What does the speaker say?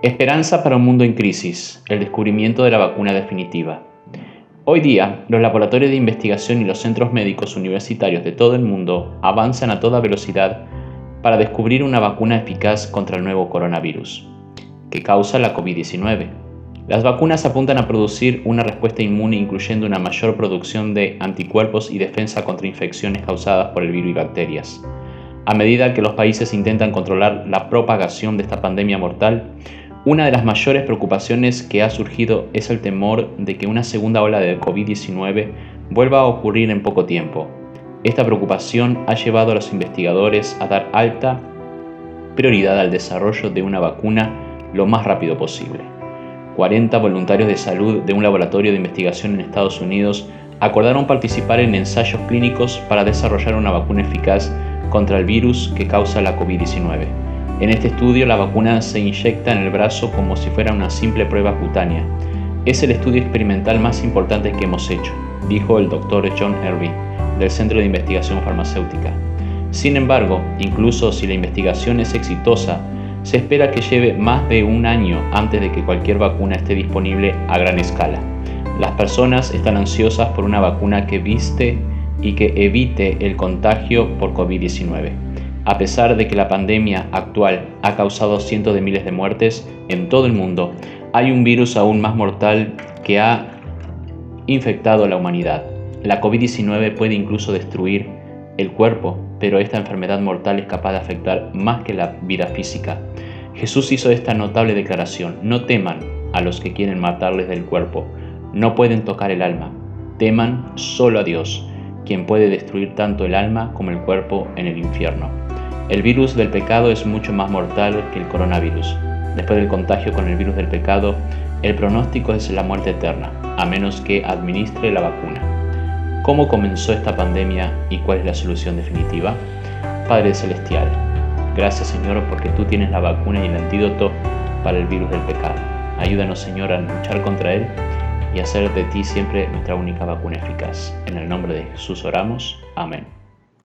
Esperanza para un mundo en crisis, el descubrimiento de la vacuna definitiva. Hoy día, los laboratorios de investigación y los centros médicos universitarios de todo el mundo avanzan a toda velocidad para descubrir una vacuna eficaz contra el nuevo coronavirus, que causa la COVID-19. Las vacunas apuntan a producir una respuesta inmune incluyendo una mayor producción de anticuerpos y defensa contra infecciones causadas por el virus y bacterias. A medida que los países intentan controlar la propagación de esta pandemia mortal, una de las mayores preocupaciones que ha surgido es el temor de que una segunda ola de COVID-19 vuelva a ocurrir en poco tiempo. Esta preocupación ha llevado a los investigadores a dar alta prioridad al desarrollo de una vacuna lo más rápido posible. 40 voluntarios de salud de un laboratorio de investigación en Estados Unidos acordaron participar en ensayos clínicos para desarrollar una vacuna eficaz contra el virus que causa la COVID-19. En este estudio la vacuna se inyecta en el brazo como si fuera una simple prueba cutánea. Es el estudio experimental más importante que hemos hecho, dijo el doctor John Irving, del Centro de Investigación Farmacéutica. Sin embargo, incluso si la investigación es exitosa, se espera que lleve más de un año antes de que cualquier vacuna esté disponible a gran escala. Las personas están ansiosas por una vacuna que viste y que evite el contagio por COVID-19. A pesar de que la pandemia actual ha causado cientos de miles de muertes en todo el mundo, hay un virus aún más mortal que ha infectado a la humanidad. La COVID-19 puede incluso destruir el cuerpo, pero esta enfermedad mortal es capaz de afectar más que la vida física. Jesús hizo esta notable declaración, no teman a los que quieren matarles del cuerpo, no pueden tocar el alma, teman solo a Dios, quien puede destruir tanto el alma como el cuerpo en el infierno. El virus del pecado es mucho más mortal que el coronavirus. Después del contagio con el virus del pecado, el pronóstico es la muerte eterna, a menos que administre la vacuna. ¿Cómo comenzó esta pandemia y cuál es la solución definitiva? Padre Celestial, gracias Señor porque tú tienes la vacuna y el antídoto para el virus del pecado. Ayúdanos Señor a luchar contra él y hacer de ti siempre nuestra única vacuna eficaz. En el nombre de Jesús oramos. Amén.